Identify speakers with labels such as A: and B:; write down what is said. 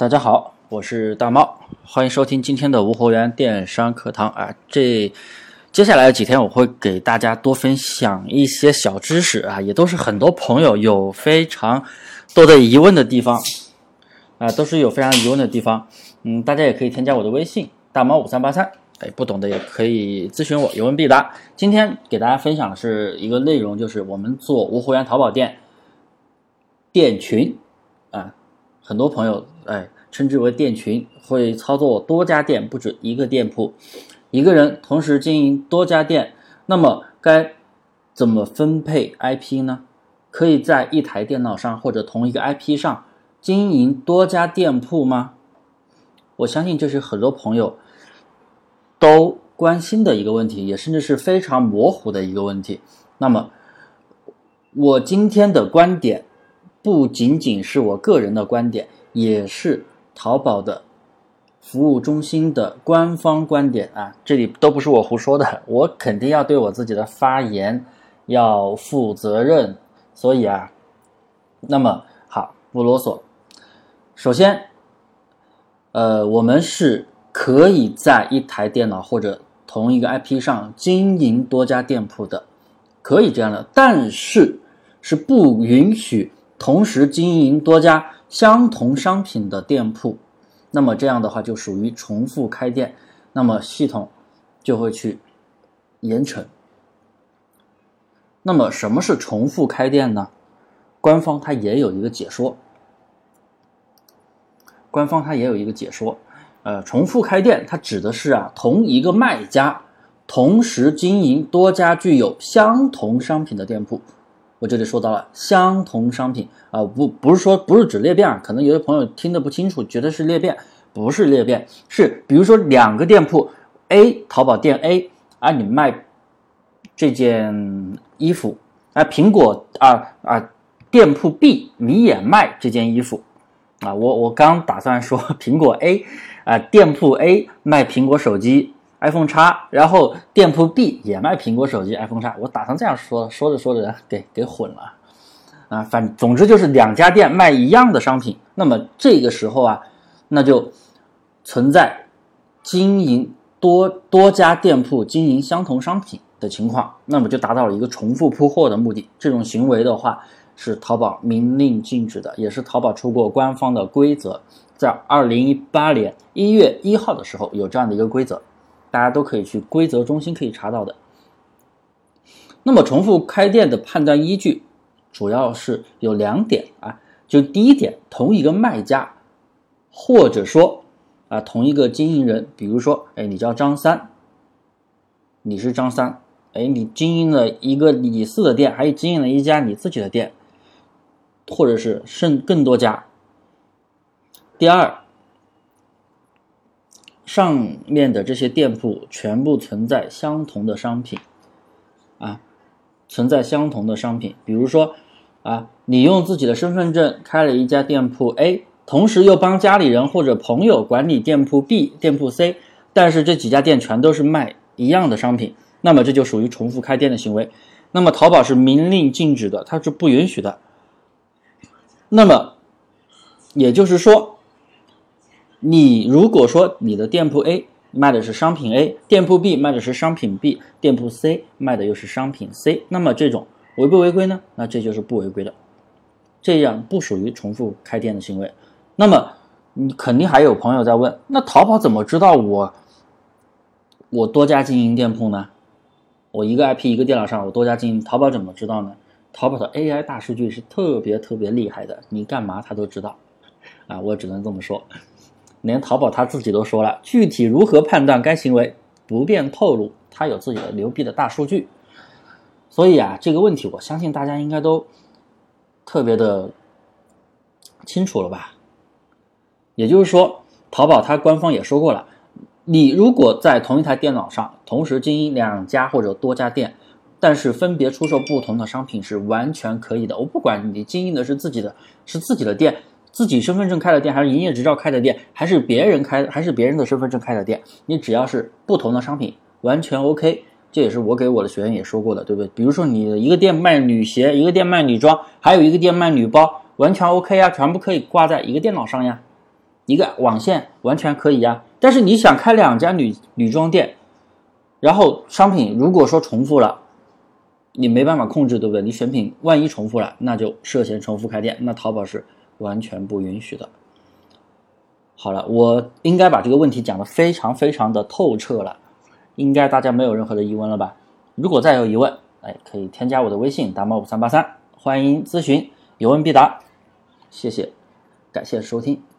A: 大家好，我是大猫，欢迎收听今天的无货源电商课堂啊。这接下来的几天，我会给大家多分享一些小知识啊，也都是很多朋友有非常多的疑问的地方啊，都是有非常疑问的地方。嗯，大家也可以添加我的微信大猫五三八三，哎，不懂的也可以咨询我，有问必答。今天给大家分享的是一个内容，就是我们做无货源淘宝店店群，很多朋友哎称之为店群，会操作多家店，不止一个店铺。一个人同时经营多家店，那么该怎么分配 IP 呢？可以在一台电脑上或者同一个 IP 上经营多家店铺吗？我相信这是很多朋友都关心的一个问题，也甚至是非常模糊的一个问题。那么，我今天的观点不仅仅是我个人的观点，也是淘宝的。服务中心的官方观点啊，这里都不是我胡说的，我肯定要对我自己的发言要负责任。所以啊，那么好，不啰嗦。首先，呃，我们是可以在一台电脑或者同一个 IP 上经营多家店铺的，可以这样的，但是是不允许同时经营多家相同商品的店铺。那么这样的话就属于重复开店，那么系统就会去严惩。那么什么是重复开店呢？官方它也有一个解说，官方它也有一个解说。呃，重复开店它指的是啊，同一个卖家同时经营多家具有相同商品的店铺。我这里说到了相同商品啊，不不是说不是指裂变啊，可能有的朋友听得不清楚，觉得是裂变，不是裂变，是比如说两个店铺，A 淘宝店 A 啊，你卖这件衣服，啊苹果啊啊店铺 B 你也卖这件衣服，啊我我刚打算说苹果 A 啊店铺 A 卖苹果手机。iPhone 叉，然后店铺 B 也卖苹果手机 iPhone 叉，我打算这样说，说着说着给给混了，啊，反总之就是两家店卖一样的商品，那么这个时候啊，那就存在经营多多家店铺经营相同商品的情况，那么就达到了一个重复铺货的目的。这种行为的话是淘宝明令禁止的，也是淘宝出过官方的规则，在二零一八年一月一号的时候有这样的一个规则。大家都可以去规则中心可以查到的。那么重复开店的判断依据主要是有两点啊，就第一点，同一个卖家，或者说啊同一个经营人，比如说，哎，你叫张三，你是张三，哎，你经营了一个李四的店，还有经营了一家你自己的店，或者是甚更多家。第二。上面的这些店铺全部存在相同的商品，啊，存在相同的商品。比如说，啊，你用自己的身份证开了一家店铺 A，同时又帮家里人或者朋友管理店铺 B、店铺 C，但是这几家店全都是卖一样的商品，那么这就属于重复开店的行为。那么淘宝是明令禁止的，它是不允许的。那么也就是说。你如果说你的店铺 A 卖的是商品 A，店铺 B 卖的是商品 B，店铺 C 卖的又是商品 C，那么这种违不违规呢？那这就是不违规的，这样不属于重复开店的行为。那么你肯定还有朋友在问，那淘宝怎么知道我我多家经营店铺呢？我一个 IP 一个电脑上我多家经营，淘宝怎么知道呢？淘宝的 AI 大数据是特别特别厉害的，你干嘛它都知道啊！我只能这么说。连淘宝他自己都说了，具体如何判断该行为不便透露，他有自己的牛逼的大数据。所以啊，这个问题我相信大家应该都特别的清楚了吧？也就是说，淘宝它官方也说过了，你如果在同一台电脑上同时经营两家或者多家店，但是分别出售不同的商品是完全可以的。我不管你经营的是自己的，是自己的店。自己身份证开的店，还是营业执照开的店，还是别人开，还是别人的身份证开的店，你只要是不同的商品，完全 OK。这也是我给我的学员也说过的，对不对？比如说你一个店卖女鞋，一个店卖女装，还有一个店卖女包，完全 OK 啊，全部可以挂在一个电脑上呀。一个网线完全可以呀。但是你想开两家女女装店，然后商品如果说重复了，你没办法控制，对不对？你选品万一重复了，那就涉嫌重复开店，那淘宝是完全不允许的。好了，我应该把这个问题讲得非常非常的透彻了，应该大家没有任何的疑问了吧？如果再有疑问，哎，可以添加我的微信达猫五三八三，欢迎咨询，有问必答。谢谢，感谢收听。